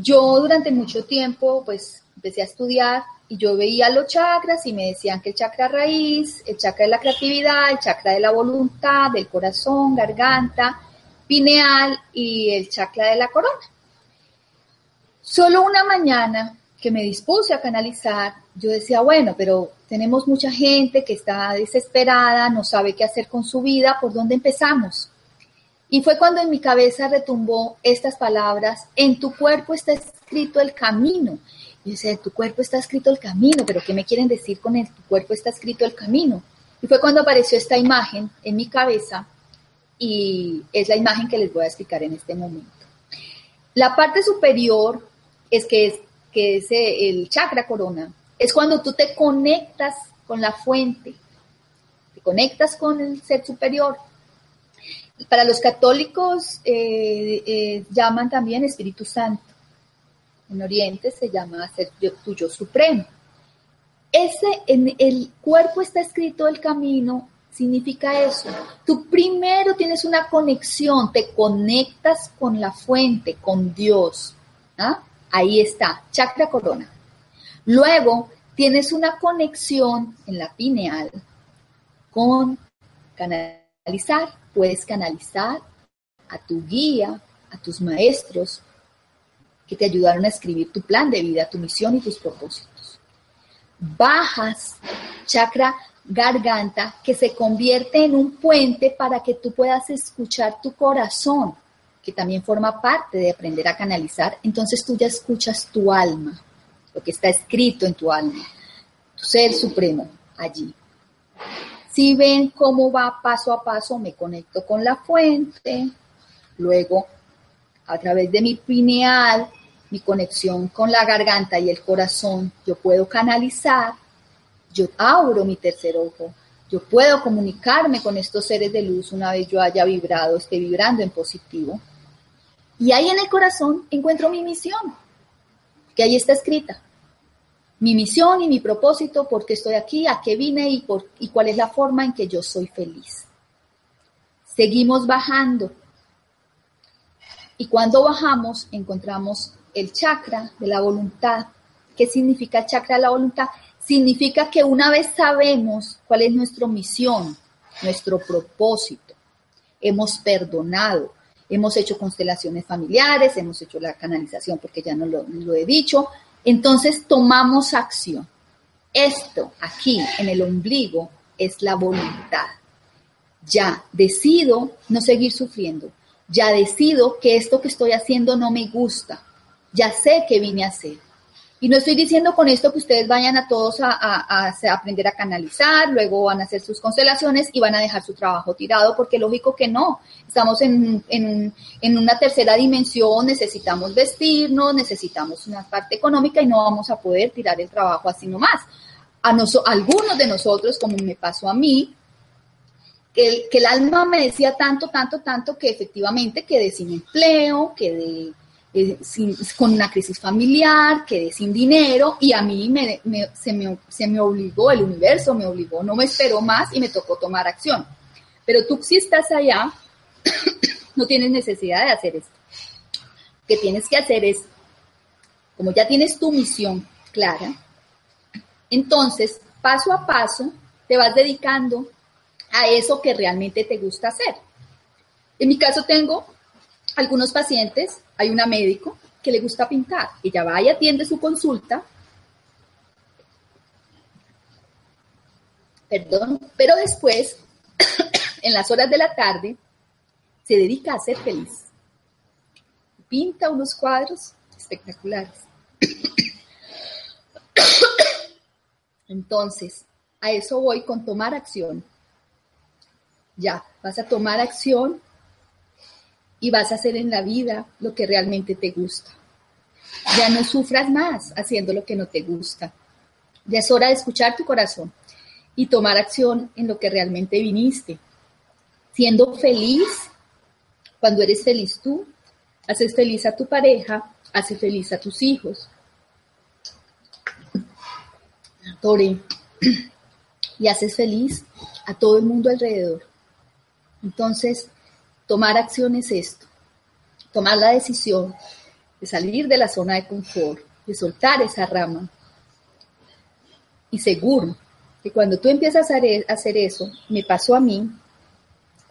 Yo durante mucho tiempo, pues empecé a estudiar y yo veía los chakras y me decían que el chakra raíz, el chakra de la creatividad, el chakra de la voluntad, del corazón, garganta, pineal y el chakra de la corona. Solo una mañana que me dispuse a canalizar, yo decía, bueno, pero tenemos mucha gente que está desesperada, no sabe qué hacer con su vida, ¿por dónde empezamos? Y fue cuando en mi cabeza retumbó estas palabras, en tu cuerpo está escrito el camino. Y yo decía, tu cuerpo está escrito el camino, pero ¿qué me quieren decir con en tu cuerpo está escrito el camino? Y fue cuando apareció esta imagen en mi cabeza y es la imagen que les voy a explicar en este momento. La parte superior es que es, que es el chakra corona, es cuando tú te conectas con la fuente, te conectas con el ser superior para los católicos eh, eh, llaman también Espíritu Santo. En Oriente se llama ser tuyo supremo. Ese en el cuerpo está escrito el camino, significa eso. Tú primero tienes una conexión, te conectas con la fuente, con Dios. ¿ah? Ahí está, chakra corona. Luego tienes una conexión en la pineal con canalizar puedes canalizar a tu guía, a tus maestros que te ayudaron a escribir tu plan de vida, tu misión y tus propósitos. Bajas chakra garganta que se convierte en un puente para que tú puedas escuchar tu corazón, que también forma parte de aprender a canalizar. Entonces tú ya escuchas tu alma, lo que está escrito en tu alma, tu ser supremo allí. Si ven cómo va paso a paso, me conecto con la fuente, luego a través de mi pineal, mi conexión con la garganta y el corazón, yo puedo canalizar, yo abro mi tercer ojo, yo puedo comunicarme con estos seres de luz una vez yo haya vibrado, esté vibrando en positivo. Y ahí en el corazón encuentro mi misión, que ahí está escrita mi misión y mi propósito, por qué estoy aquí, a qué vine y, por, y cuál es la forma en que yo soy feliz. Seguimos bajando. Y cuando bajamos encontramos el chakra de la voluntad. ¿Qué significa el chakra de la voluntad? Significa que una vez sabemos cuál es nuestra misión, nuestro propósito, hemos perdonado, hemos hecho constelaciones familiares, hemos hecho la canalización porque ya no lo, lo he dicho, entonces tomamos acción. Esto aquí en el ombligo es la voluntad. Ya decido no seguir sufriendo. Ya decido que esto que estoy haciendo no me gusta. Ya sé que vine a hacer. Y no estoy diciendo con esto que ustedes vayan a todos a, aprender a canalizar, luego van a hacer sus constelaciones y van a dejar su trabajo tirado, porque lógico que no. Estamos en, en, una tercera dimensión, necesitamos vestirnos, necesitamos una parte económica y no vamos a poder tirar el trabajo así nomás. A, algunos de nosotros, como me pasó a mí, que el, que el alma me decía tanto, tanto, tanto que efectivamente quedé sin empleo, quedé eh, con una crisis familiar, quedé sin dinero y a mí me, se, me, se, me, obligó, el universo me obligó, no me esperó más y me tocó tomar acción. Pero tú si estás allá, no tienes necesidad de hacer esto. Lo que tienes que hacer es, como ya tienes tu misión clara, entonces paso a paso te vas dedicando a eso que realmente te gusta hacer. En mi caso tengo algunos pacientes, hay una médico que le gusta pintar. Ella va y atiende su consulta. Perdón, pero después, en las horas de la tarde, se dedica a ser feliz. Pinta unos cuadros espectaculares. Entonces, a eso voy con tomar acción. Ya, vas a tomar acción y vas a hacer en la vida lo que realmente te gusta. Ya no sufras más haciendo lo que no te gusta. Ya es hora de escuchar tu corazón y tomar acción en lo que realmente viniste. Siendo feliz, cuando eres feliz tú, haces feliz a tu pareja, haces feliz a tus hijos. Tore, y haces feliz a todo el mundo alrededor. Entonces, tomar acción es esto, tomar la decisión de salir de la zona de confort, de soltar esa rama. Y seguro que cuando tú empiezas a hacer eso, me pasó a mí,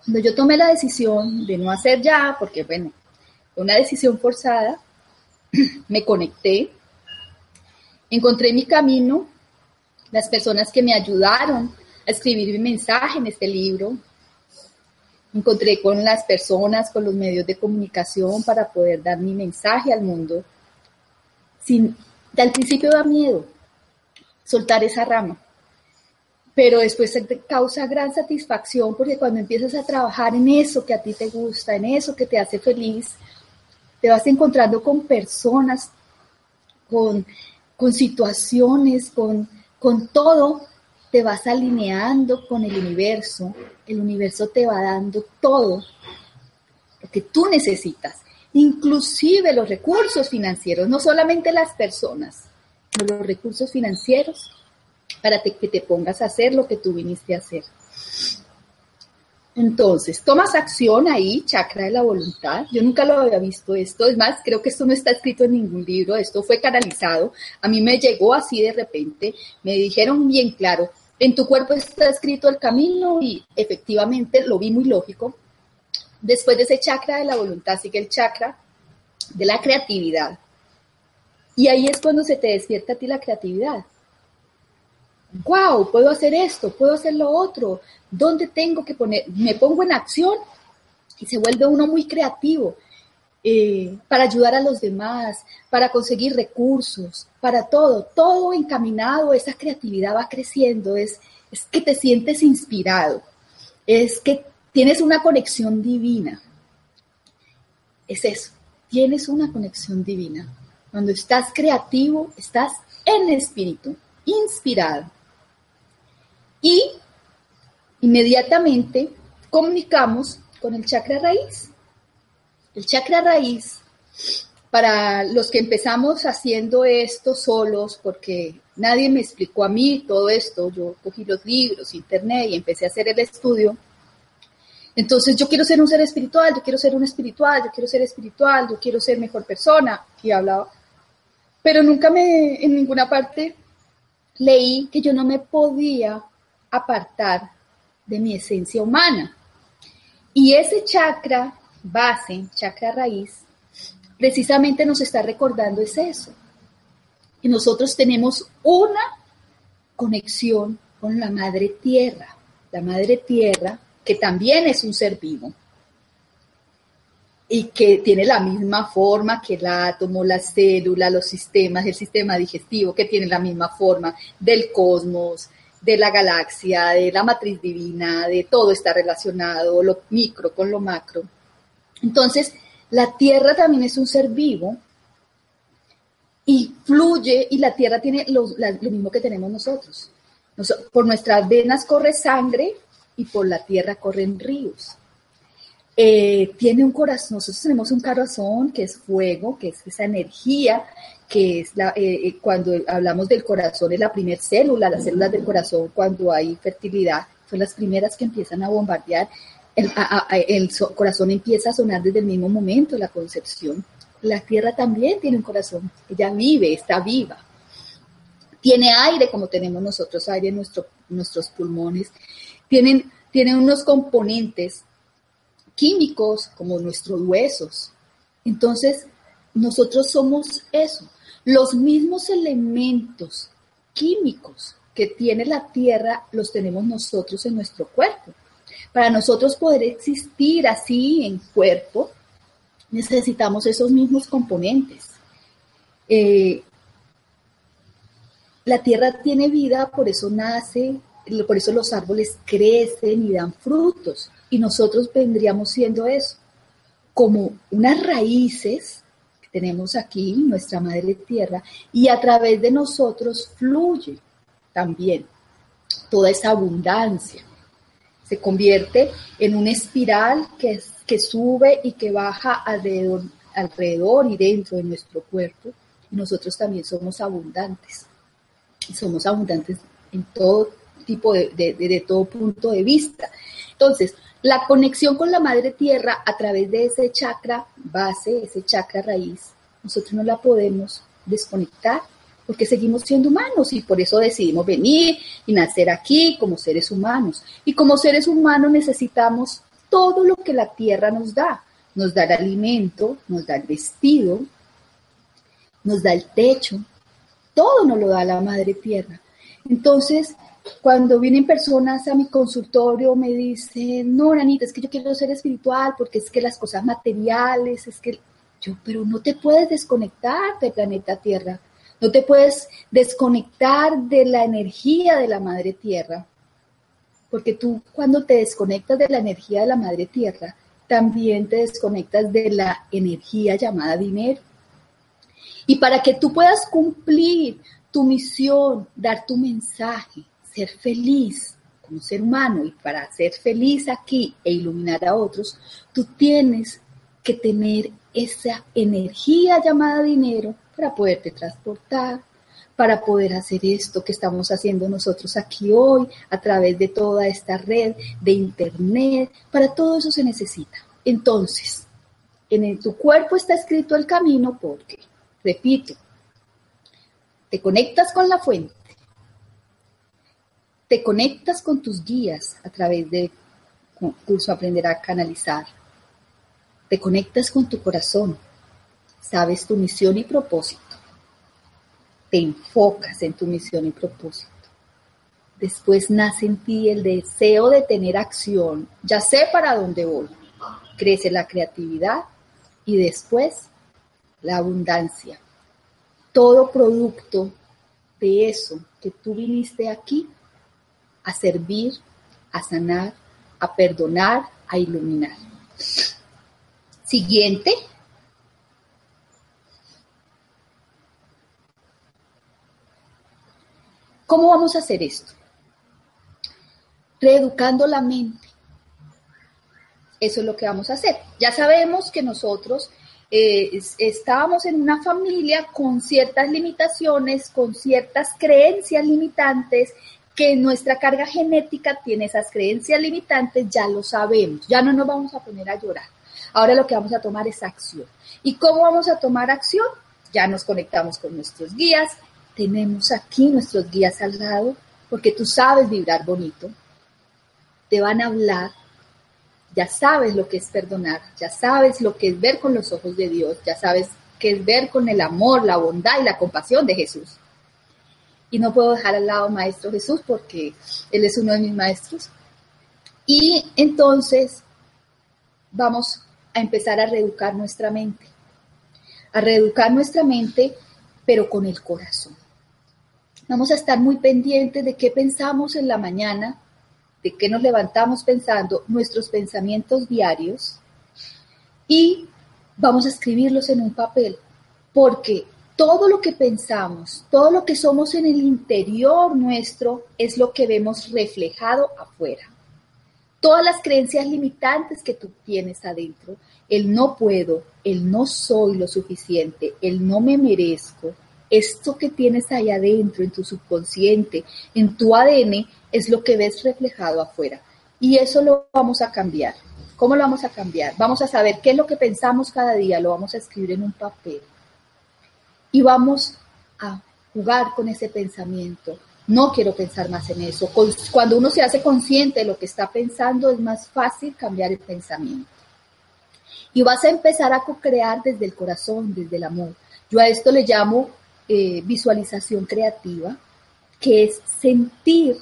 cuando yo tomé la decisión de no hacer ya, porque bueno, fue una decisión forzada, me conecté, encontré mi camino, las personas que me ayudaron a escribir mi mensaje en este libro, encontré con las personas, con los medios de comunicación para poder dar mi mensaje al mundo. Sin, al principio da miedo soltar esa rama, pero después te causa gran satisfacción porque cuando empiezas a trabajar en eso que a ti te gusta, en eso que te hace feliz, te vas encontrando con personas, con, con situaciones, con, con todo te vas alineando con el universo, el universo te va dando todo lo que tú necesitas, inclusive los recursos financieros, no solamente las personas, sino los recursos financieros para que te pongas a hacer lo que tú viniste a hacer. Entonces, tomas acción ahí, chakra de la voluntad. Yo nunca lo había visto esto. Es más, creo que esto no está escrito en ningún libro. Esto fue canalizado. A mí me llegó así de repente. Me dijeron bien claro, en tu cuerpo está escrito el camino y efectivamente lo vi muy lógico. Después de ese chakra de la voluntad sigue el chakra de la creatividad. Y ahí es cuando se te despierta a ti la creatividad wow, puedo hacer esto, puedo hacer lo otro, ¿dónde tengo que poner? Me pongo en acción y se vuelve uno muy creativo eh, para ayudar a los demás, para conseguir recursos, para todo, todo encaminado, esa creatividad va creciendo, es, es que te sientes inspirado, es que tienes una conexión divina. Es eso, tienes una conexión divina. Cuando estás creativo, estás en espíritu, inspirado y inmediatamente comunicamos con el chakra raíz. El chakra raíz, para los que empezamos haciendo esto solos, porque nadie me explicó a mí todo esto, yo cogí los libros, internet y empecé a hacer el estudio. Entonces yo quiero ser un ser espiritual, yo quiero ser un espiritual, yo quiero ser espiritual, yo quiero ser mejor persona, y hablaba. Pero nunca me, en ninguna parte leí que yo no me podía apartar de mi esencia humana. Y ese chakra base, chakra raíz, precisamente nos está recordando es eso. Que nosotros tenemos una conexión con la madre tierra, la madre tierra que también es un ser vivo y que tiene la misma forma que el átomo, la célula, los sistemas, el sistema digestivo, que tiene la misma forma del cosmos, de la galaxia, de la matriz divina, de todo está relacionado, lo micro con lo macro. Entonces, la Tierra también es un ser vivo y fluye y la Tierra tiene lo, mismo que tenemos nosotros. Por nuestras venas corre sangre y por la Tierra corren ríos. Eh, tiene un corazón, nosotros tenemos un corazón que es fuego, que es esa energía que es la, eh, eh, cuando hablamos del corazón, es la primera célula, las células del corazón cuando hay fertilidad, son las primeras que empiezan a bombardear, el, el corazón empieza a sonar desde el mismo momento la concepción. La tierra también tiene un corazón, ella vive, está viva. Tiene aire como tenemos nosotros, aire en nuestro, nuestros pulmones. Tienen, tienen unos componentes químicos como nuestros huesos. Entonces, nosotros somos eso, los mismos elementos químicos que tiene la tierra los tenemos nosotros en nuestro cuerpo. Para nosotros poder existir así en cuerpo, necesitamos esos mismos componentes. Eh, la tierra tiene vida, por eso nace, por eso los árboles crecen y dan frutos. Y nosotros vendríamos siendo eso, como unas raíces tenemos aquí, nuestra madre tierra, y a través de nosotros fluye también toda esa abundancia. Se convierte en una espiral que, que sube y que baja alrededor, alrededor y dentro de nuestro cuerpo. Y nosotros también somos abundantes. Somos abundantes en todo tipo de, de todo punto de vista. Entonces, la conexión con la madre tierra a través de ese chakra base, ese chakra raíz, nosotros no la podemos desconectar porque seguimos siendo humanos y por eso decidimos venir y nacer aquí como seres humanos. Y como seres humanos necesitamos todo lo que la tierra nos da. Nos da el alimento, nos da el vestido, nos da el techo, todo nos lo da la madre tierra. Entonces, cuando vienen personas a mi consultorio me dicen, no, Ranita, es que yo quiero ser espiritual porque es que las cosas materiales, es que yo, pero no te puedes desconectar del planeta Tierra, no te puedes desconectar de la energía de la Madre Tierra, porque tú cuando te desconectas de la energía de la Madre Tierra, también te desconectas de la energía llamada dinero. Y para que tú puedas cumplir tu misión, dar tu mensaje, ser feliz como ser humano y para ser feliz aquí e iluminar a otros, tú tienes que tener esa energía llamada dinero para poderte transportar, para poder hacer esto que estamos haciendo nosotros aquí hoy a través de toda esta red de internet. Para todo eso se necesita. Entonces, en tu cuerpo está escrito el camino porque, repito, te conectas con la fuente, te conectas con tus guías a través de curso Aprender a Canalizar. Te conectas con tu corazón. Sabes tu misión y propósito. Te enfocas en tu misión y propósito. Después nace en ti el deseo de tener acción. Ya sé para dónde voy. Crece la creatividad y después la abundancia. Todo producto de eso que tú viniste aquí a servir, a sanar, a perdonar, a iluminar. Siguiente. ¿Cómo vamos a hacer esto? Reeducando la mente. Eso es lo que vamos a hacer. Ya sabemos que nosotros eh, estábamos en una familia con ciertas limitaciones, con ciertas creencias limitantes que nuestra carga genética tiene esas creencias limitantes, ya lo sabemos, ya no nos vamos a poner a llorar. Ahora lo que vamos a tomar es acción. ¿Y cómo vamos a tomar acción? Ya nos conectamos con nuestros guías, tenemos aquí nuestros guías al lado, porque tú sabes vibrar bonito, te van a hablar, ya sabes lo que es perdonar, ya sabes lo que es ver con los ojos de Dios, ya sabes qué es ver con el amor, la bondad y la compasión de Jesús. Y no puedo dejar al lado Maestro Jesús porque Él es uno de mis maestros. Y entonces vamos a empezar a reeducar nuestra mente. A reeducar nuestra mente, pero con el corazón. Vamos a estar muy pendientes de qué pensamos en la mañana, de qué nos levantamos pensando, nuestros pensamientos diarios, y vamos a escribirlos en un papel, porque todo lo que pensamos, todo lo que somos en el interior nuestro es lo que vemos reflejado afuera. Todas las creencias limitantes que tú tienes adentro, el no puedo, el no soy lo suficiente, el no me merezco, esto que tienes ahí adentro, en tu subconsciente, en tu ADN, es lo que ves reflejado afuera. Y eso lo vamos a cambiar. ¿Cómo lo vamos a cambiar? Vamos a saber qué es lo que pensamos cada día, lo vamos a escribir en un papel y vamos a jugar con ese pensamiento. No quiero pensar más en eso. Cuando uno se hace consciente de lo que está pensando, es más fácil cambiar el pensamiento. Y vas a empezar a co-crear desde el corazón, desde el amor. Yo a esto le llamo eh, visualización creativa, que es sentir,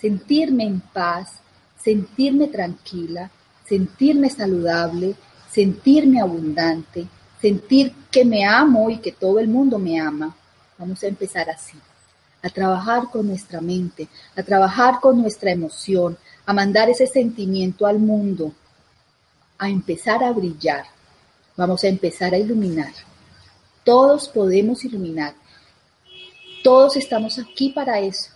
sentirme en paz, sentirme tranquila, sentirme saludable, sentirme abundante, sentir que me amo y que todo el mundo me ama. Vamos a empezar así, a trabajar con nuestra mente, a trabajar con nuestra emoción, a mandar ese sentimiento al mundo, a empezar a brillar. Vamos a empezar a iluminar. Todos podemos iluminar. Todos estamos aquí para eso.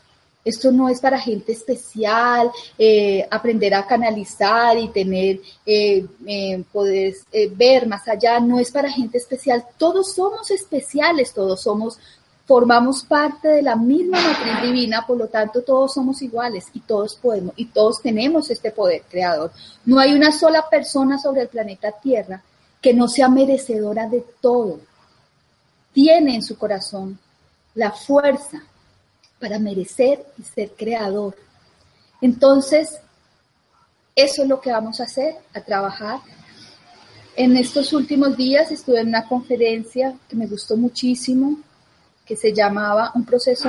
Esto no es para gente especial, eh, aprender a canalizar y tener, eh, eh, poder ver más allá, no es para gente especial. Todos somos especiales, todos somos, formamos parte de la misma matriz divina, por lo tanto todos somos iguales y todos podemos, y todos tenemos este poder creador. No hay una sola persona sobre el planeta Tierra que no sea merecedora de todo. Tiene en su corazón la fuerza para merecer y ser creador. Entonces, eso es lo que vamos a hacer, a trabajar. En estos últimos días estuve en una conferencia que me gustó muchísimo, que se llamaba un proceso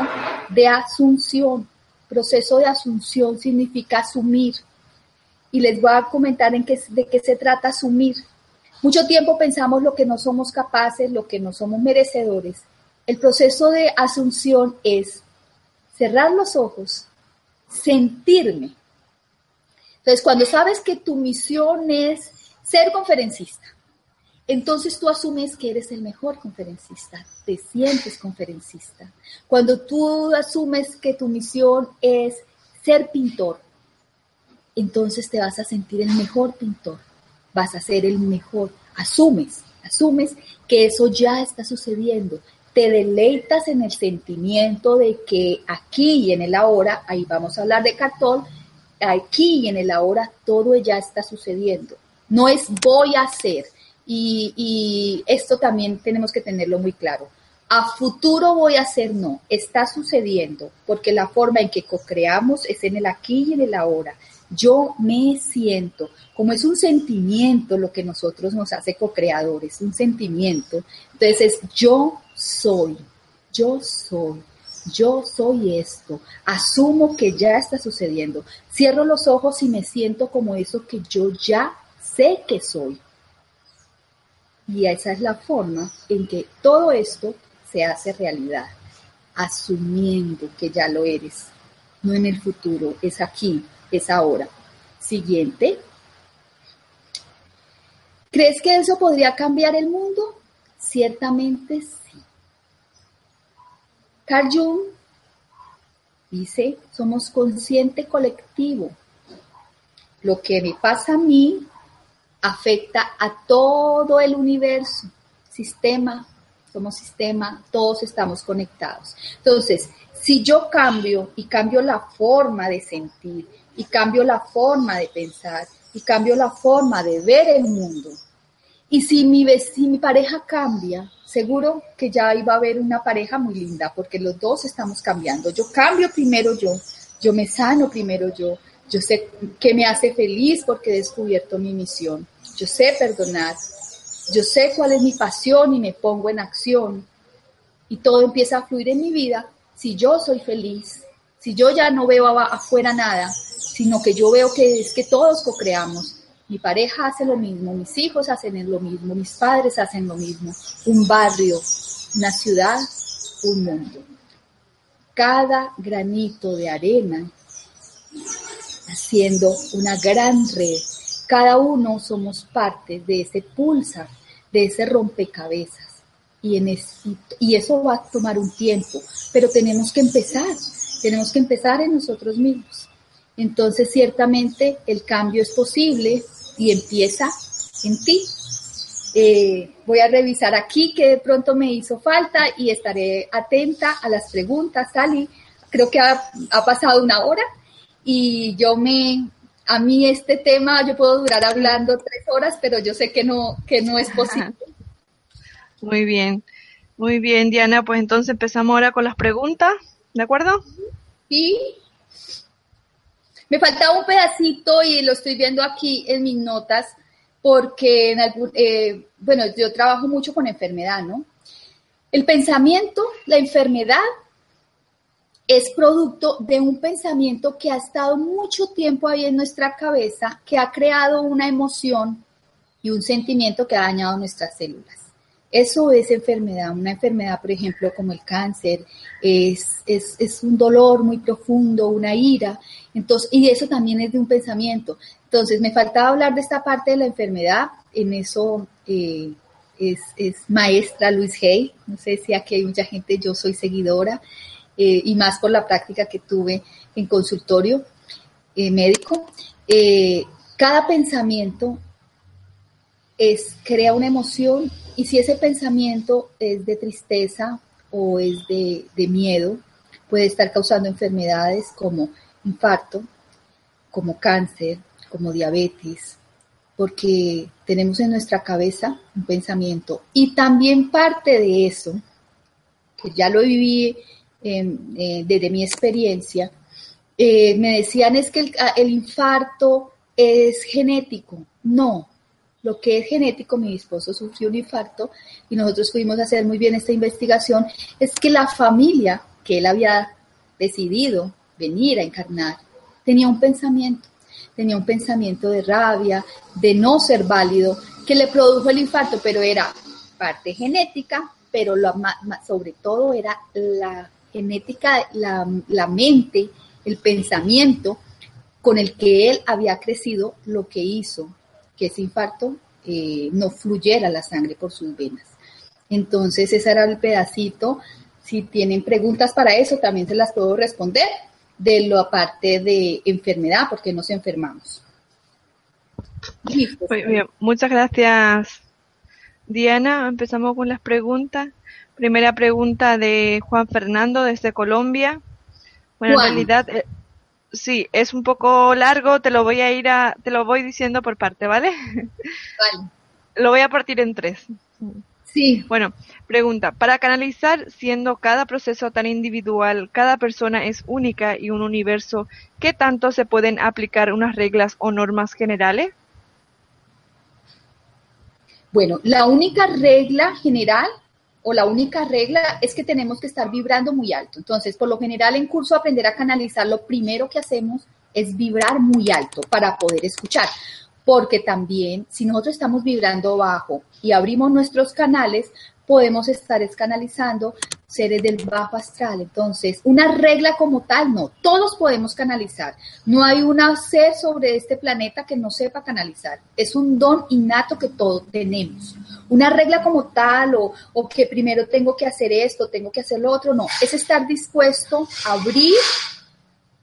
de asunción. Proceso de asunción significa asumir. Y les voy a comentar en qué, de qué se trata asumir. Mucho tiempo pensamos lo que no somos capaces, lo que no somos merecedores. El proceso de asunción es cerrar los ojos, sentirme. Entonces, cuando sabes que tu misión es ser conferencista, entonces tú asumes que eres el mejor conferencista, te sientes conferencista. Cuando tú asumes que tu misión es ser pintor, entonces te vas a sentir el mejor pintor, vas a ser el mejor, asumes, asumes que eso ya está sucediendo, te deleitas en el sentimiento de que aquí y en el ahora, ahí vamos a hablar de cartón, aquí y en el ahora todo ya está sucediendo. No es voy a hacer. Y, esto también tenemos que tenerlo muy claro. A futuro voy a hacer, no, está sucediendo, porque la forma en que co-creamos es en el aquí y en el ahora. Yo me siento, como es un sentimiento lo que nosotros nos hace co-creadores, un sentimiento. Entonces, yo soy, yo soy, yo soy esto, asumo que ya está sucediendo, cierro los ojos y me siento como eso que yo ya sé que soy. Y esa es la forma en que todo esto se hace realidad, asumiendo que ya lo eres, no en el futuro, es aquí, es ahora. Siguiente. ¿Crees que eso podría cambiar el mundo? Ciertamente sí. Carl Jung dice, somos consciente colectivo. Lo que me pasa a mí afecta a todo el universo, sistema, somos sistema, todos estamos conectados. Entonces, si yo cambio y cambio la forma de sentir y cambio la forma de pensar y cambio la forma de ver el mundo, y si mi, pareja cambia, seguro que ya iba a haber una pareja muy linda, porque los dos estamos cambiando. Yo cambio primero yo, yo me sano primero yo, yo sé que me hace feliz porque he descubierto mi misión, yo sé perdonar, yo sé cuál es mi pasión y me pongo en acción. Y todo empieza a fluir en mi vida si yo soy feliz, si yo ya no veo afuera nada, sino que yo veo que es que todos co-creamos mi pareja hace lo mismo, mis hijos hacen lo mismo, mis padres hacen lo mismo. Un barrio, una ciudad, un mundo. Cada granito de arena haciendo una gran red. Cada uno somos parte de ese pulsar, de ese rompecabezas. Y, y eso va a tomar un tiempo, pero tenemos que empezar, tenemos que empezar en nosotros mismos. Entonces, ciertamente el cambio es posible y empieza en ti. Eh, voy a revisar aquí que de pronto me hizo falta y estaré atenta a las preguntas, Sally. Creo que ha, pasado una hora y yo me, a mí este tema, yo puedo durar hablando tres horas, pero yo sé que no, que no es posible. Muy bien, muy bien, Diana. Pues entonces empezamos ahora con las preguntas, ¿de acuerdo? Sí. Me faltaba un pedacito y lo estoy viendo aquí en mis notas porque en algún, eh, bueno, yo trabajo mucho con enfermedad, ¿no? El pensamiento, la enfermedad es producto de un pensamiento que ha estado mucho tiempo ahí en nuestra cabeza, que ha creado una emoción y un sentimiento que ha dañado nuestras células. Eso es enfermedad. Una enfermedad, por ejemplo, como el cáncer, es, es, un dolor muy profundo, una ira. Entonces, y eso también es de un pensamiento. Entonces, me faltaba hablar de esta parte de la enfermedad. En eso eh, es, es, maestra Luis Hay. No sé si aquí hay mucha gente, yo soy seguidora. Eh, y más por la práctica que tuve en consultorio eh, médico. cada pensamiento es, crea una emoción y si ese pensamiento es de tristeza o es de, miedo, puede estar causando enfermedades como infarto, como cáncer, como diabetes, porque tenemos en nuestra cabeza un pensamiento. Y también parte de eso, que ya lo viví eh, desde mi experiencia, eh, me decían es que el, el infarto es genético. No, lo que es genético, mi esposo sufrió un infarto y nosotros fuimos a hacer muy bien esta investigación, es que la familia que él había decidido venir a encarnar tenía un pensamiento, tenía un pensamiento de rabia, de no ser válido, que le produjo el infarto, pero era parte genética, pero lo, sobre todo era la genética, la mente, el pensamiento con el que él había crecido, lo que hizo que ese infarto eh, no fluyera la sangre por sus venas. Entonces, ese era el pedacito. Si tienen preguntas para eso, también se las puedo responder de lo aparte de enfermedad, porque nos enfermamos. Muy bien, muchas gracias, Diana. Empezamos con las preguntas. Primera pregunta de Juan Fernando desde Colombia. Bueno, en realidad, eh, sí, es un poco largo, te lo voy a ir a, te lo voy diciendo por parte, ¿vale? Vale. Lo voy a partir en tres. Sí. Bueno, pregunta, para canalizar, siendo cada proceso tan individual, cada persona es única y un universo, ¿qué tanto se pueden aplicar unas reglas o normas generales? Bueno, la única regla general o la única regla es que tenemos que estar vibrando muy alto. Entonces, por lo general en curso aprender a canalizar, lo primero que hacemos es vibrar muy alto para poder escuchar. Porque también si nosotros estamos vibrando bajo y abrimos nuestros canales, podemos estar escanalizando seres del bajo astral. Entonces, una regla como tal, no, todos podemos canalizar. No hay un ser sobre este planeta que no sepa canalizar. Es un don innato que todos tenemos. Una regla como tal o, o que primero tengo que hacer esto, tengo que hacer lo otro, no. Es estar dispuesto a abrir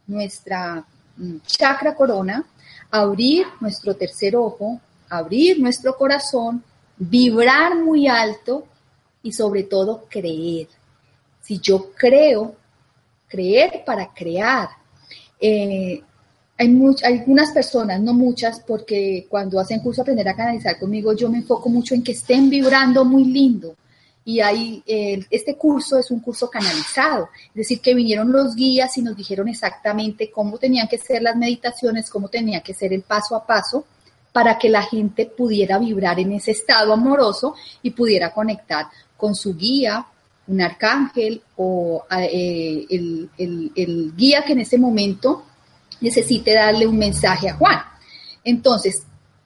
nuestra mm, chakra corona, abrir nuestro tercer ojo, abrir nuestro corazón, vibrar muy alto y sobre todo creer. Si yo creo, creer para crear. Eh, hay algunas personas, no muchas, porque cuando hacen curso aprender a canalizar conmigo, yo me enfoco mucho en que estén vibrando muy lindo. Y hay, eh, este curso es un curso canalizado, es decir, que vinieron los guías y nos dijeron exactamente cómo tenían que ser las meditaciones, cómo tenía que ser el paso a paso para que la gente pudiera vibrar en ese estado amoroso y pudiera conectar con su guía, un arcángel o eh, el, guía que en ese momento necesite darle un mensaje a Juan. Entonces,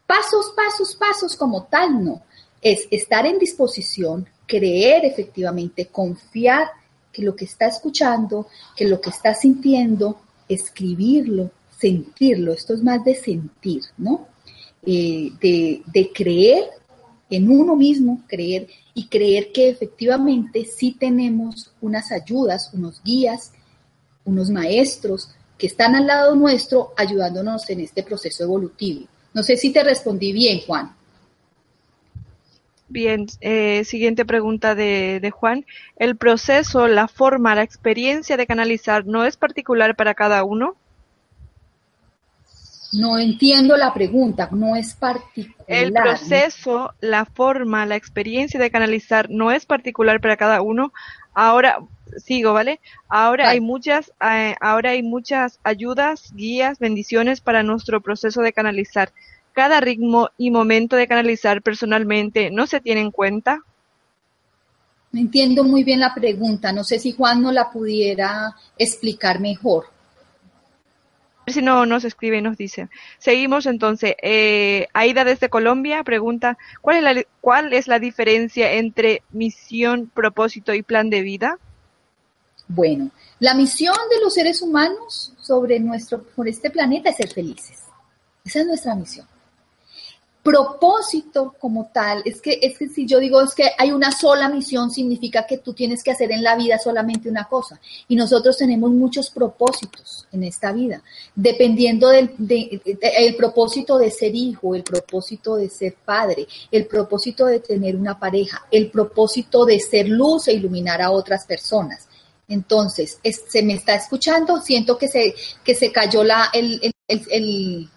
pasos, pasos, pasos como tal, no. Es estar en disposición, creer efectivamente, confiar que lo que está escuchando, que lo que está sintiendo, escribirlo, sentirlo. Esto es más de sentir, ¿no? Eh, de, de creer en uno mismo, creer y creer que efectivamente sí tenemos unas ayudas, unos guías, unos maestros que están al lado nuestro ayudándonos en este proceso evolutivo. No sé si te respondí bien, Juan. Bien, eh, siguiente pregunta de, de, Juan. ¿El proceso, la forma, la experiencia de canalizar no es particular para cada uno? No entiendo la pregunta, no es particular. El proceso, la forma, la experiencia de canalizar no es particular para cada uno. Ahora sigo, ¿vale? Ahora hay muchas, eh, ahora hay muchas ayudas, guías, bendiciones para nuestro proceso de canalizar. cada ritmo y momento de canalizar personalmente no se tiene en cuenta? No entiendo muy bien la pregunta. No sé si Juan no la pudiera explicar mejor. Si no nos escribe y nos dice. Seguimos entonces. Eh, Aida desde Colombia pregunta, ¿cuál es, la, ¿cuál es la diferencia entre misión, propósito y plan de vida? Bueno, la misión de los seres humanos sobre nuestro, por este planeta es ser felices. Esa es nuestra misión propósito como tal, es que, es que si yo digo es que hay una sola misión, significa que tú tienes que hacer en la vida solamente una cosa. Y nosotros tenemos muchos propósitos en esta vida, dependiendo del el propósito de ser hijo, el propósito de ser padre, el propósito de tener una pareja, el propósito de ser luz e iluminar a otras personas. Entonces, se me está escuchando, siento que se, que se cayó la, el, el el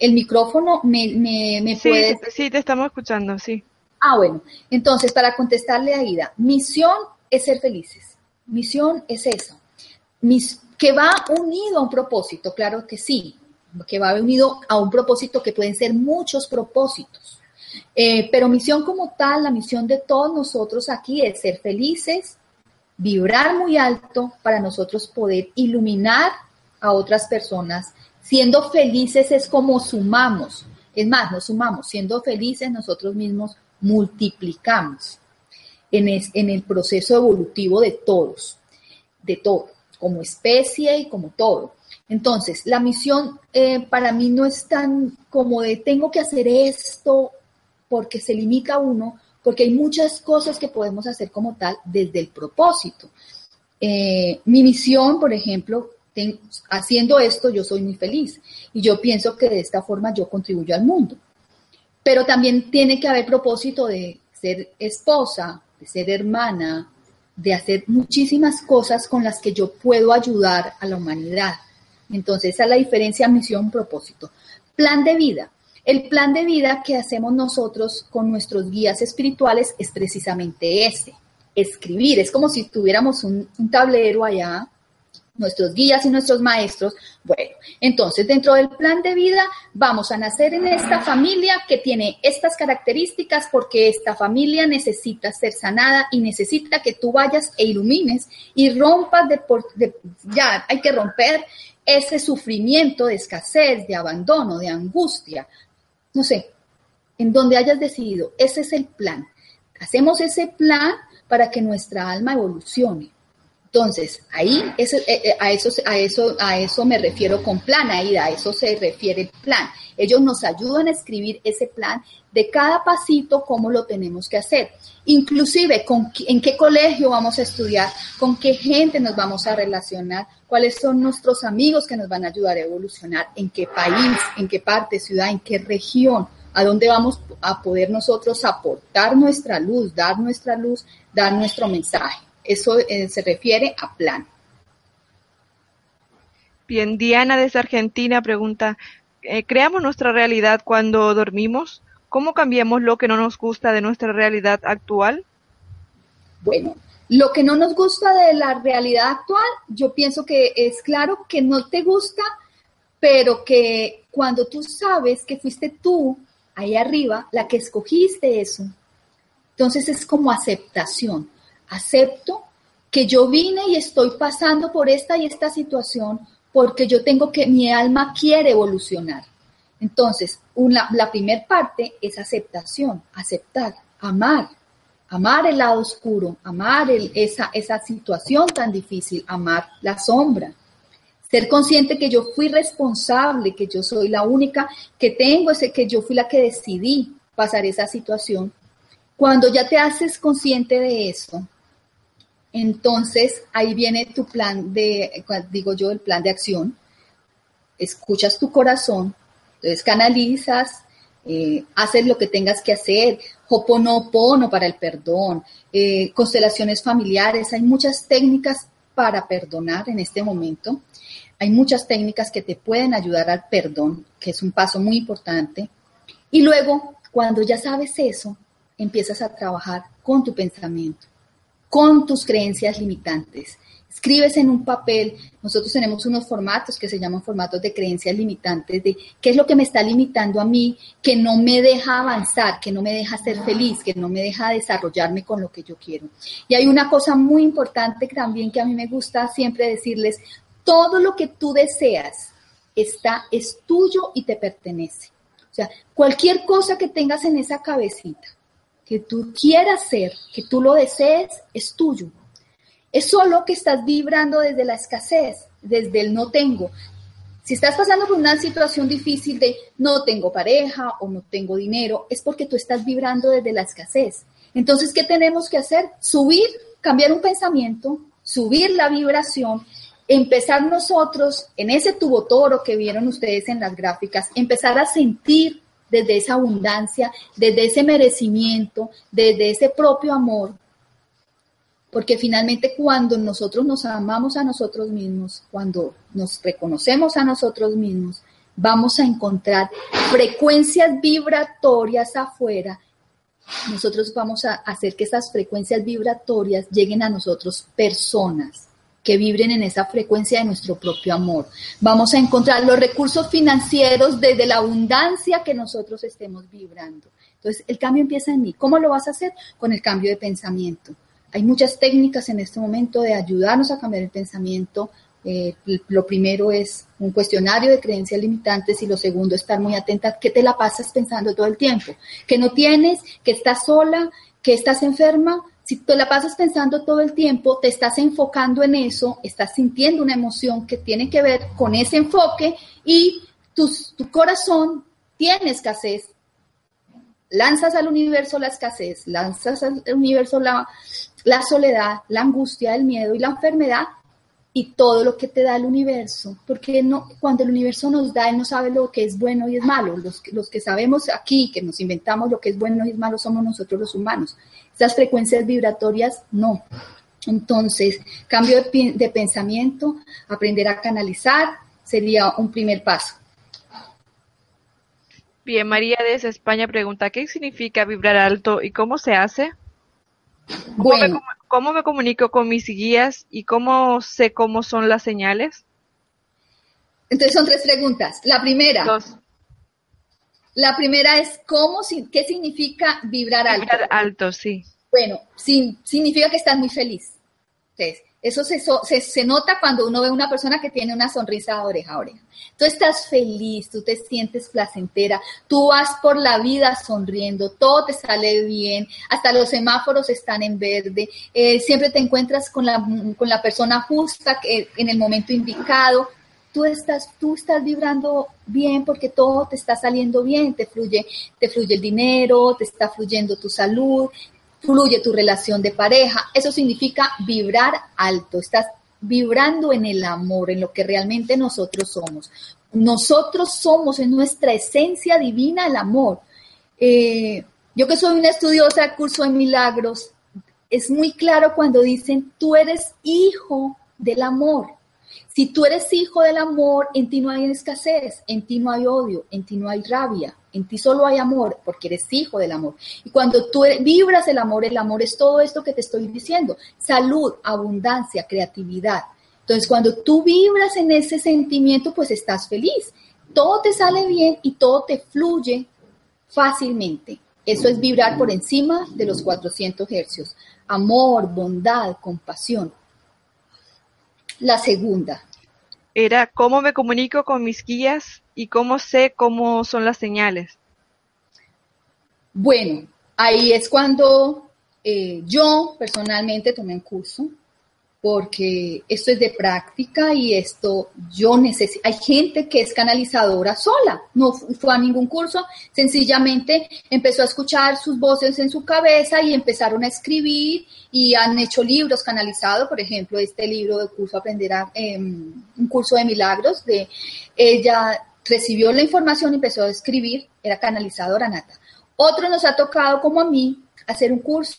micrófono me, me, puede... Sí, te estamos escuchando, sí. Ah, bueno. Entonces, para contestarle a Ida, misión es ser felices. Misión es eso. Mis, que va unido a un propósito, claro que sí. Que va unido a un propósito que pueden ser muchos propósitos. Eh, pero misión como tal, la misión de todos nosotros aquí es ser felices, vibrar muy alto para nosotros poder iluminar a otras personas Siendo felices es como sumamos. Es más, no sumamos. Siendo felices nosotros mismos multiplicamos en, el proceso evolutivo de todos, de todo, como especie y como todo. Entonces, la misión eh, para mí no es tan como de tengo que hacer esto porque se limita a uno, porque hay muchas cosas que podemos hacer como tal desde el propósito. Eh, mi misión, por ejemplo, haciendo esto yo soy muy feliz y yo pienso que de esta forma yo contribuyo al mundo. Pero también tiene que haber propósito de ser esposa, de ser hermana, de hacer muchísimas cosas con las que yo puedo ayudar a la humanidad. Entonces, esa es la diferencia misión, propósito. Plan de vida. El plan de vida que hacemos nosotros con nuestros guías espirituales es precisamente ese, escribir. Es como si tuviéramos un, un tablero allá nuestros guías y nuestros maestros. Bueno, entonces dentro del plan de vida vamos a nacer en esta familia que tiene estas características porque esta familia necesita ser sanada y necesita que tú vayas e ilumines y rompas de, de ya hay que romper ese sufrimiento de escasez, de abandono, de angustia. No sé, en donde hayas decidido, ese es el plan. Hacemos ese plan para que nuestra alma evolucione entonces, ahí eh, eh, a, eso, a, eso, a eso me refiero con plan, Aida, a eso se refiere el plan. Ellos nos ayudan a escribir ese plan de cada pasito, cómo lo tenemos que hacer. Inclusive, con, en qué colegio vamos a estudiar, con qué gente nos vamos a relacionar, cuáles son nuestros amigos que nos van a ayudar a evolucionar, en qué país, en qué parte, ciudad, en qué región, a dónde vamos a poder nosotros aportar nuestra luz, dar nuestra luz, dar nuestro mensaje. Eso eh, se refiere a plan. Bien, Diana desde Argentina pregunta, eh, ¿creamos nuestra realidad cuando dormimos? ¿Cómo cambiamos lo que no nos gusta de nuestra realidad actual? Bueno, lo que no nos gusta de la realidad actual, yo pienso que es claro que no te gusta, pero que cuando tú sabes que fuiste tú ahí arriba la que escogiste eso, entonces es como aceptación acepto que yo vine y estoy pasando por esta y esta situación porque yo tengo que, mi alma quiere evolucionar. Entonces, una, la primera parte es aceptación, aceptar, amar, amar el lado oscuro, amar esa, esa situación tan difícil, amar la sombra. Ser consciente que yo fui responsable, que yo soy la única que tengo, ese, que yo fui la que decidí pasar esa situación. Cuando ya te haces consciente de eso, entonces, ahí viene tu plan de, digo yo, el plan de acción. Escuchas tu corazón, entonces canalizas, eh, haces lo que tengas que hacer, hoponopono para el perdón, eh, constelaciones familiares, hay muchas técnicas para perdonar en este momento. Hay muchas técnicas que te pueden ayudar al perdón, que es un paso muy importante. Y luego, cuando ya sabes eso, empiezas a trabajar con tu pensamiento con tus creencias limitantes. escribes en un papel, nosotros tenemos unos formatos que se llaman formatos de creencias limitantes, de qué es lo que me está limitando a mí, que no me deja avanzar, que no me deja ser feliz, que no me deja desarrollarme con lo que yo quiero. Y hay una cosa muy importante también que a mí me gusta siempre decirles, todo lo que tú deseas está, es tuyo y te pertenece. O sea, cualquier cosa que tengas en esa cabecita, que tú quieras ser, que tú lo desees, es tuyo. Es solo que estás vibrando desde la escasez, desde el no tengo. Si estás pasando por una situación difícil de no tengo pareja o no tengo dinero, es porque tú estás vibrando desde la escasez. Entonces, ¿qué tenemos que hacer? Subir, cambiar un pensamiento, subir la vibración empezar nosotros en ese tubo toro que vieron ustedes en las gráficas, empezar a sentir desde esa abundancia, desde ese merecimiento, desde ese propio amor, porque finalmente cuando nosotros nos amamos a nosotros mismos, cuando nos reconocemos a nosotros mismos, vamos a encontrar frecuencias vibratorias afuera. Nosotros vamos a hacer que esas frecuencias vibratorias lleguen a nosotros personas que vibren en esa frecuencia de nuestro propio amor. Vamos a encontrar los recursos financieros desde la abundancia que nosotros estemos vibrando. Entonces, el cambio empieza en mí. ¿Cómo lo vas a hacer? Con el cambio de pensamiento. Hay muchas técnicas en este momento de ayudarnos a cambiar el pensamiento. Eh, lo primero es un cuestionario de creencias limitantes y lo segundo, estar muy atenta que te la pasas pensando todo el tiempo, que no tienes, que estás sola, que estás enferma, si te la pasas pensando todo el tiempo, te estás enfocando en eso, estás sintiendo una emoción que tiene que ver con ese enfoque y tu, corazón tiene escasez. Lanzas al universo la escasez, lanzas al universo la, la soledad, la angustia, el miedo y la enfermedad y todo lo que te da el universo, porque no, cuando el universo nos da, él no sabe lo que es bueno y es malo. Los, los que sabemos aquí, que nos inventamos lo que es bueno y es malo, somos nosotros los humanos. Estas frecuencias vibratorias, no. Entonces, cambio de, de pensamiento, aprender a canalizar, sería un primer paso. Bien, María desde España pregunta, ¿qué significa vibrar alto y cómo se hace? Bueno, ¿Cómo me comunico con mis guías y cómo sé cómo son las señales? Entonces son tres preguntas. La primera. La primera es cómo, qué significa vibrar alto. Vibrar alto, sí. Bueno, significa que estás muy feliz. Entonces, eso se, se, nota cuando uno ve a una persona que tiene una sonrisa de oreja a oreja. Tú estás feliz, tú te sientes placentera, tú vas por la vida sonriendo, todo te sale bien, hasta los semáforos están en verde, eh, siempre te encuentras con la, con la persona justa en el momento indicado. Tú estás, tú estás vibrando bien porque todo te está saliendo bien, te fluye, te fluye el dinero, te está fluyendo tu salud, fluye tu relación de pareja. Eso significa vibrar alto. Estás vibrando en el amor, en lo que realmente nosotros somos. Nosotros somos en nuestra esencia divina el amor. Eh, yo que soy una estudiosa de curso de milagros, es muy claro cuando dicen, tú eres hijo del amor. Si tú eres hijo del amor, en ti no hay escasez, en ti no hay odio, en ti no hay rabia, en ti solo hay amor porque eres hijo del amor. Y cuando tú vibras el amor, el amor es todo esto que te estoy diciendo, salud, abundancia, creatividad. Entonces, cuando tú vibras en ese sentimiento, pues estás feliz. Todo te sale bien y todo te fluye fácilmente. Eso es vibrar por encima de los 400 hercios. Amor, bondad, compasión. La segunda. Era cómo me comunico con mis guías y cómo sé cómo son las señales. Bueno, ahí es cuando eh, yo personalmente tomé un curso porque esto es de práctica y esto yo necesito. Hay gente que es canalizadora sola, no fue a ningún curso, sencillamente empezó a escuchar sus voces en su cabeza y empezaron a escribir y han hecho libros canalizados, por ejemplo, este libro de curso Aprender a, em, un curso de milagros, de ella recibió la información y empezó a escribir, era canalizadora nata. Otro nos ha tocado, como a mí, hacer un curso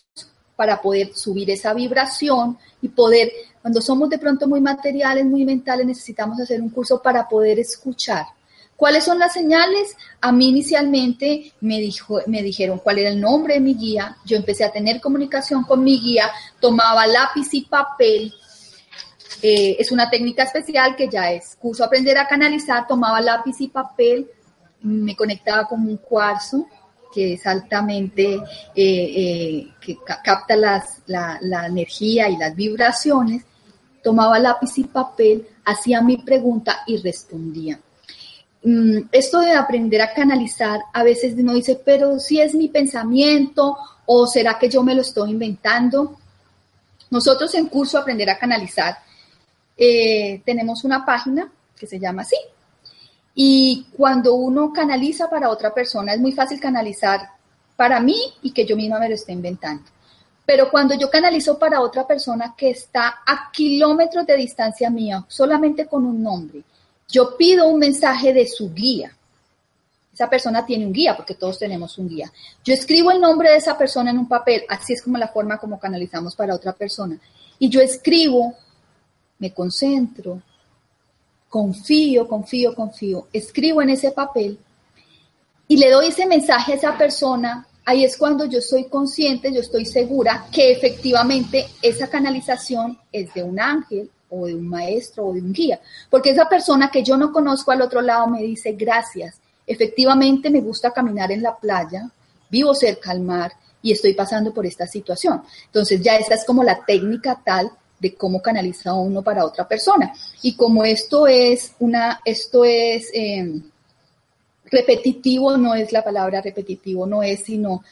para poder subir esa vibración y poder, cuando somos de pronto muy materiales, muy mentales, necesitamos hacer un curso para poder escuchar. ¿Cuáles son las señales? A mí inicialmente me, dijo, me dijeron cuál era el nombre de mi guía. Yo empecé a tener comunicación con mi guía, tomaba lápiz y papel Eh, es una técnica especial que ya es curso aprender a canalizar, tomaba lápiz y papel, me conectaba con un cuarzo que es altamente, eh, eh, que capta las, la, la energía y las vibraciones, tomaba lápiz y papel, hacía mi pregunta y respondía. Mm, esto de aprender a canalizar, a veces uno dice, pero si es mi pensamiento o será que yo me lo estoy inventando. Nosotros en curso Aprender a Canalizar eh, tenemos una página que se llama así. Y cuando uno canaliza para otra persona, es muy fácil canalizar para mí y que yo misma me lo esté inventando. Pero cuando yo canalizo para otra persona que está a kilómetros de distancia mía, solamente con un nombre, yo pido un mensaje de su guía. Esa persona tiene un guía, porque todos tenemos un guía. Yo escribo el nombre de esa persona en un papel, así es como la forma como canalizamos para otra persona. Y yo escribo, me concentro, confío, confío, confío, escribo en ese papel y le doy ese mensaje a esa persona, ahí es cuando yo soy consciente, yo estoy segura que efectivamente esa canalización es de un ángel o de un maestro o de un guía, porque esa persona que yo no conozco al otro lado me dice gracias, efectivamente me gusta caminar en la playa, vivo cerca al mar y estoy pasando por esta situación. Entonces ya esa es como la técnica tal de cómo canaliza uno para otra persona. Y como esto es una, esto es em, repetitivo, no es la palabra repetitivo, no es sino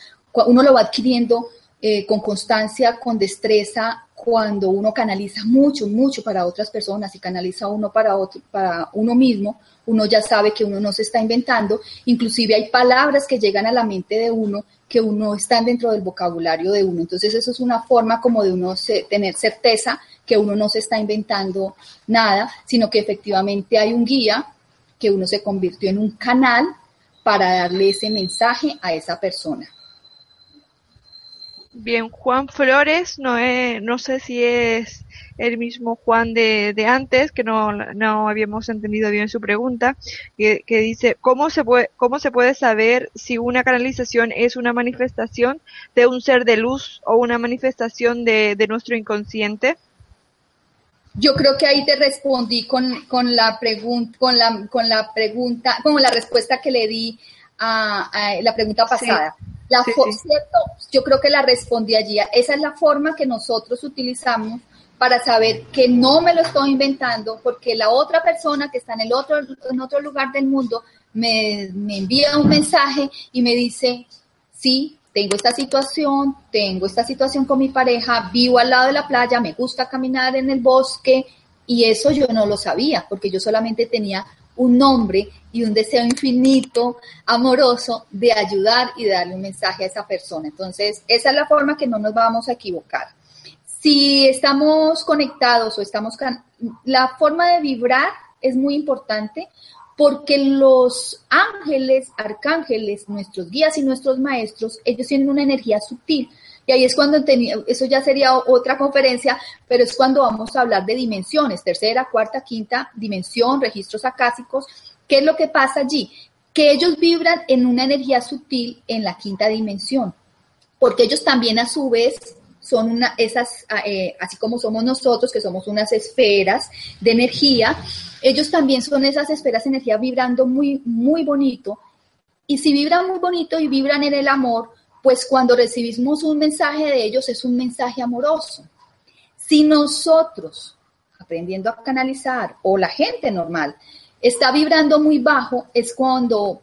uno lo va adquiriendo eh, con constancia, con destreza, cuando uno canaliza mucho, mucho para otras personas y canaliza uno para otro, para uno mismo, uno ya sabe que uno no se está inventando, inclusive hay palabras que llegan a la mente de uno que uno están dentro del vocabulario de uno. Entonces eso es una forma como de uno tener certeza que uno no se está inventando nada, sino que efectivamente hay un guía que uno se convirtió en un canal para darle ese mensaje a esa persona. Bien, Juan Flores, no, no sé si es el mismo Juan de, de antes, que no, no, habíamos entendido bien su pregunta, que, que, dice, ¿cómo se, puede, ¿cómo se puede saber si una canalización es una manifestación de un ser de luz o una manifestación de, de nuestro inconsciente? Yo creo que ahí te respondí con, con la pregunta, con la, con la pregunta, como la respuesta que le di a, a la pregunta pasada. La Cierto, yo creo que la respondí allí. Esa es la forma que nosotros utilizamos para saber que no me lo estoy inventando, porque la otra persona que está en el otro, en otro lugar del mundo me, me envía un mensaje y me dice, sí, tengo esta situación, tengo esta situación con mi pareja, vivo al lado de la playa, me gusta caminar en el bosque, y eso yo no lo sabía, porque yo solamente tenía un nombre y un deseo infinito, amoroso, de ayudar y darle un mensaje a esa persona. Entonces, esa es la forma que no nos vamos a equivocar. Si estamos conectados o estamos... La forma de vibrar es muy importante porque los ángeles, arcángeles, nuestros guías y nuestros maestros, ellos tienen una energía sutil. Y ahí es cuando tenía, eso ya sería otra conferencia, pero es cuando vamos a hablar de dimensiones, tercera, cuarta, quinta dimensión, registros acásicos. ¿Qué es lo que pasa allí? Que ellos vibran en una energía sutil en la quinta dimensión, porque ellos también a su vez son una, esas, eh, así como somos nosotros, que somos unas esferas de energía, ellos también son esas esferas de energía vibrando muy, muy bonito. Y si vibran muy bonito y vibran en el amor, pues cuando recibimos un mensaje de ellos es un mensaje amoroso. Si nosotros, aprendiendo a canalizar, o la gente normal, está vibrando muy bajo, es cuando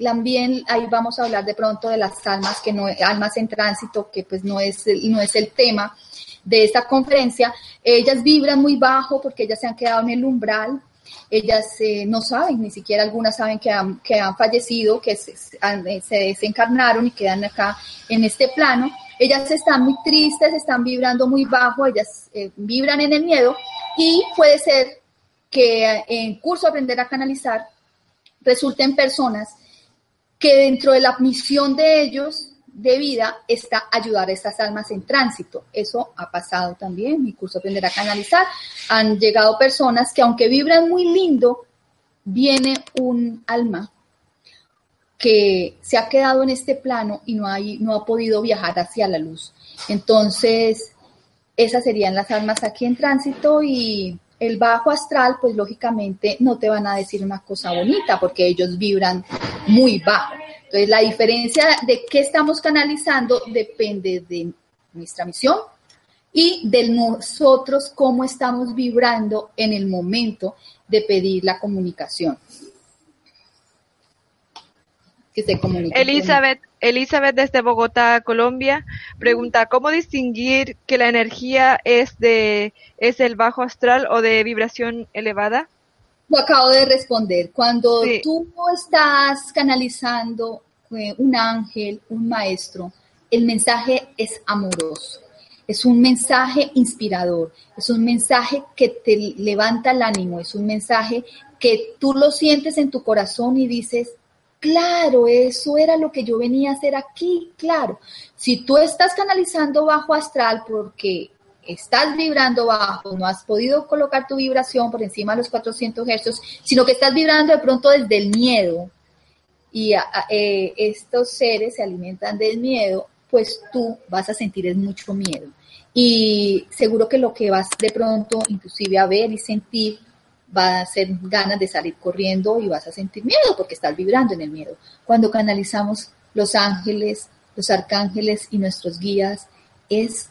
también ahí vamos a hablar de pronto de las almas que no almas en tránsito que pues no es no es el tema de esta conferencia ellas vibran muy bajo porque ellas se han quedado en el umbral ellas eh, no saben, ni siquiera algunas saben que han, que han fallecido, que se, se, desencarnaron y quedan acá en este plano. Ellas están muy tristes, están vibrando muy bajo, ellas eh, vibran en el miedo y puede ser que en curso Aprender a Canalizar resulten personas que dentro de la misión de ellos de vida está ayudar a estas almas en tránsito. Eso ha pasado también, mi curso Aprender a Canalizar. Han llegado personas que aunque vibran muy lindo, viene un alma que se ha quedado en este plano y no, hay, no ha podido viajar hacia la luz. Entonces, Esas serían las almas aquí en tránsito y el bajo astral, pues lógicamente no te van a decir una cosa bonita porque ellos vibran muy bajo. Entonces, la diferencia de qué estamos canalizando depende de nuestra misión y de nosotros cómo estamos vibrando en el momento de pedir la comunicación. Elizabeth, Elizabeth desde Bogotá, Colombia, pregunta, ¿cómo distinguir que la energía es de es el bajo astral o de vibración elevada? Lo acabo de responder. Cuando tú estás canalizando eh, un ángel, un maestro, el mensaje es amoroso. Es un mensaje inspirador, es un mensaje que te levanta el ánimo, es un mensaje que tú lo sientes en tu corazón y dices, claro, eso era lo que yo venía a hacer aquí, claro. Si tú estás canalizando bajo astral porque estás vibrando bajo, no has podido colocar tu vibración por encima de los 400 hercios, sino que estás vibrando de pronto desde el miedo y eh, estos seres se alimentan del miedo, pues tú vas a sentir es mucho miedo. Y seguro que lo que vas de pronto inclusive a ver y sentir va a ser ganas de salir corriendo y vas a sentir miedo porque estás vibrando en el miedo. Cuando canalizamos los ángeles, los arcángeles y nuestros guías, es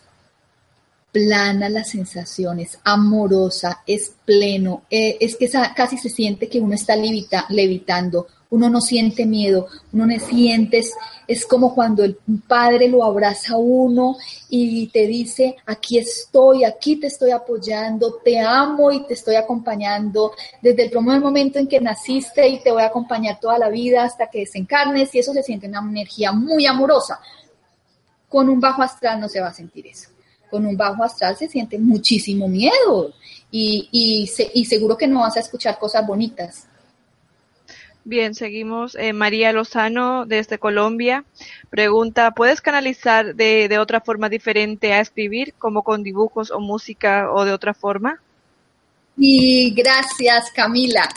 plana la sensación, es amorosa, es pleno, eh, es que casi se siente que uno está levitando, uno no siente miedo, uno no siente, es, como cuando el padre lo abraza a uno y te dice, aquí estoy, aquí te estoy apoyando, te amo y te estoy acompañando desde el primer momento en que naciste y te voy a acompañar toda la vida hasta que desencarnes y eso se siente una energía muy amorosa. Con un bajo astral no se va a sentir eso con un bajo astral se siente muchísimo miedo y, y, seguro que no vas a escuchar cosas bonitas. Bien, seguimos. Eh, María Lozano, desde Colombia, pregunta, ¿puedes canalizar de, de, otra forma diferente a escribir, como con dibujos o música o de otra forma? Y gracias, Camila.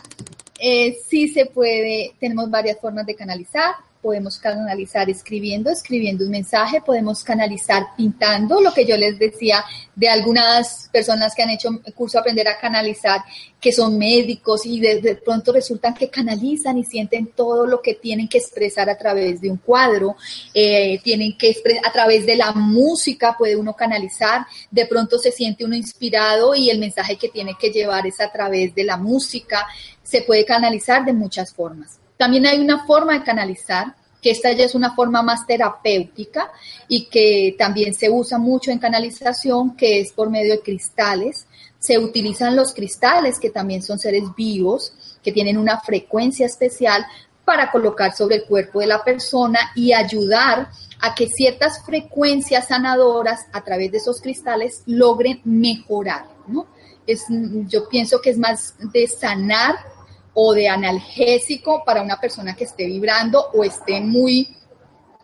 Eh, sí se puede, tenemos varias formas de canalizar podemos canalizar escribiendo, escribiendo un mensaje, podemos canalizar pintando, lo que yo les decía de algunas personas que han hecho el curso Aprender a Canalizar, que son médicos y de, pronto resultan que canalizan y sienten todo lo que tienen que expresar a través de un cuadro, eh, tienen que a través de la música, puede uno canalizar, de pronto se siente uno inspirado y el mensaje que tiene que llevar es a través de la música, se puede canalizar de muchas formas. También hay una forma de canalizar, que esta ya es una forma más terapéutica y que también se usa mucho en canalización, que es por medio de cristales. Se utilizan los cristales, que también son seres vivos, que tienen una frecuencia especial para colocar sobre el cuerpo de la persona y ayudar a que ciertas frecuencias sanadoras a través de esos cristales logren mejorar, ¿no? Es, yo pienso que es más de sanar o de analgésico para una persona que esté vibrando o esté muy,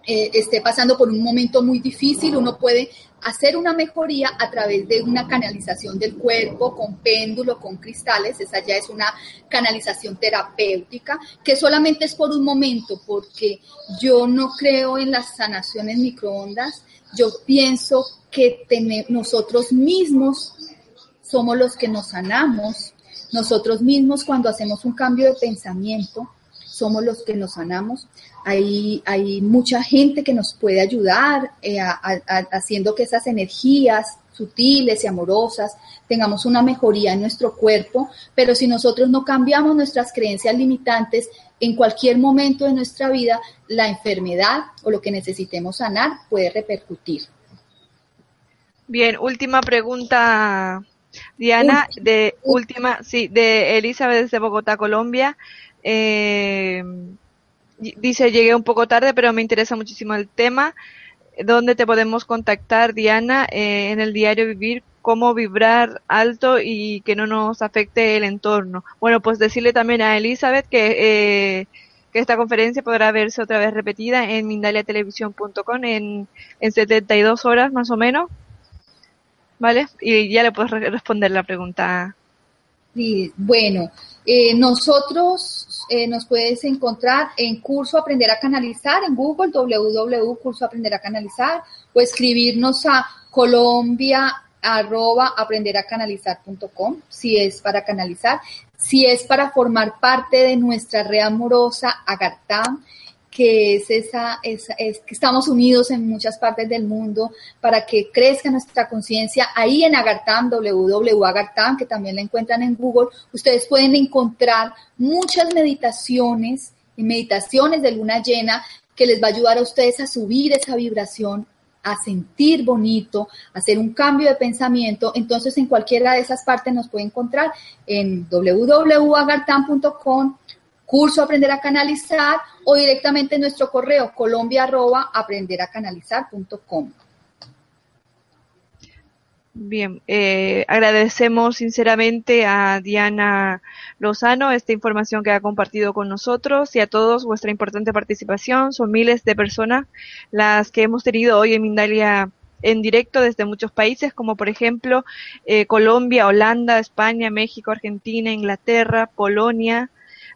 eh, esté pasando por un momento muy difícil, uno puede hacer una mejoría a través de una canalización del cuerpo con péndulo, con cristales, esa ya es una canalización terapéutica que solamente es por un momento porque yo no creo en las sanaciones microondas, yo pienso que nosotros mismos somos los que nos sanamos nosotros mismos cuando hacemos un cambio de pensamiento, somos los que nos sanamos. Hay, hay mucha gente que nos puede ayudar eh, haciendo que esas energías sutiles y amorosas tengamos una mejoría en nuestro cuerpo, pero si nosotros no cambiamos nuestras creencias limitantes, en cualquier momento de nuestra vida, la enfermedad o lo que necesitemos sanar puede repercutir. Bien, última pregunta Diana, de última, sí, de Elizabeth de Bogotá, Colombia. Eh, dice, llegué un poco tarde, pero me interesa muchísimo el tema. ¿Dónde te podemos contactar, Diana? Eh, en el diario Vivir, cómo vibrar alto y que no nos afecte el entorno. Bueno, pues decirle también a Elizabeth que, eh, que esta conferencia podrá verse otra vez repetida en mindaliatelevisión.com en, en 72 horas más o menos ¿vale? Y ya le puedes responder la pregunta. Sí, bueno, eh, nosotros eh, nos puedes encontrar en Curso Aprender a Canalizar en Google, www.curso Aprender a Canalizar, o escribirnos a Colombia arroba aprenderacanalizar.com, si es para canalizar, si es para formar parte de nuestra red amorosa Agartam, que es esa, es que estamos unidos en muchas partes del mundo para que crezca nuestra conciencia. Ahí en Agartam, www.agartam, que también la encuentran en Google, ustedes pueden encontrar muchas meditaciones y meditaciones de luna llena que les va a ayudar a ustedes a subir esa vibración a sentir bonito, a hacer un cambio de pensamiento, entonces en cualquiera de esas partes nos puede encontrar en www.agartam.com, curso Aprender a Canalizar o directamente en nuestro correo colombia arroba aprenderacanalizar.com. Bien, eh, agradecemos sinceramente a Diana Lozano esta información que ha compartido con nosotros y a todos vuestra importante participación. Son miles de personas las que hemos tenido hoy en Mindalia en directo desde muchos países, como por ejemplo eh, Colombia, Holanda, España, México, Argentina, Inglaterra, Polonia,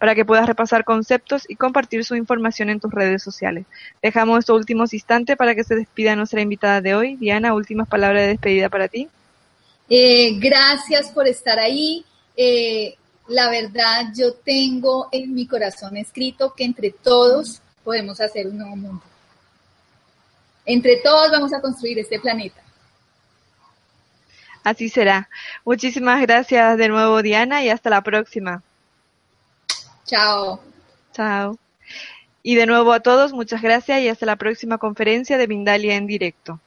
para que puedas repasar conceptos y compartir su información en tus redes sociales. Dejamos estos últimos instantes para que se despida nuestra invitada de hoy. Diana, últimas palabras de despedida para ti. Eh, gracias por estar ahí. Eh, la verdad, yo tengo en mi corazón escrito que entre todos podemos hacer un nuevo mundo. Entre todos vamos a construir este planeta. Así será. Muchísimas gracias de nuevo, Diana, y hasta la próxima. Chao. Chao. Y de nuevo a todos, muchas gracias y hasta la próxima conferencia de Mindalia en directo.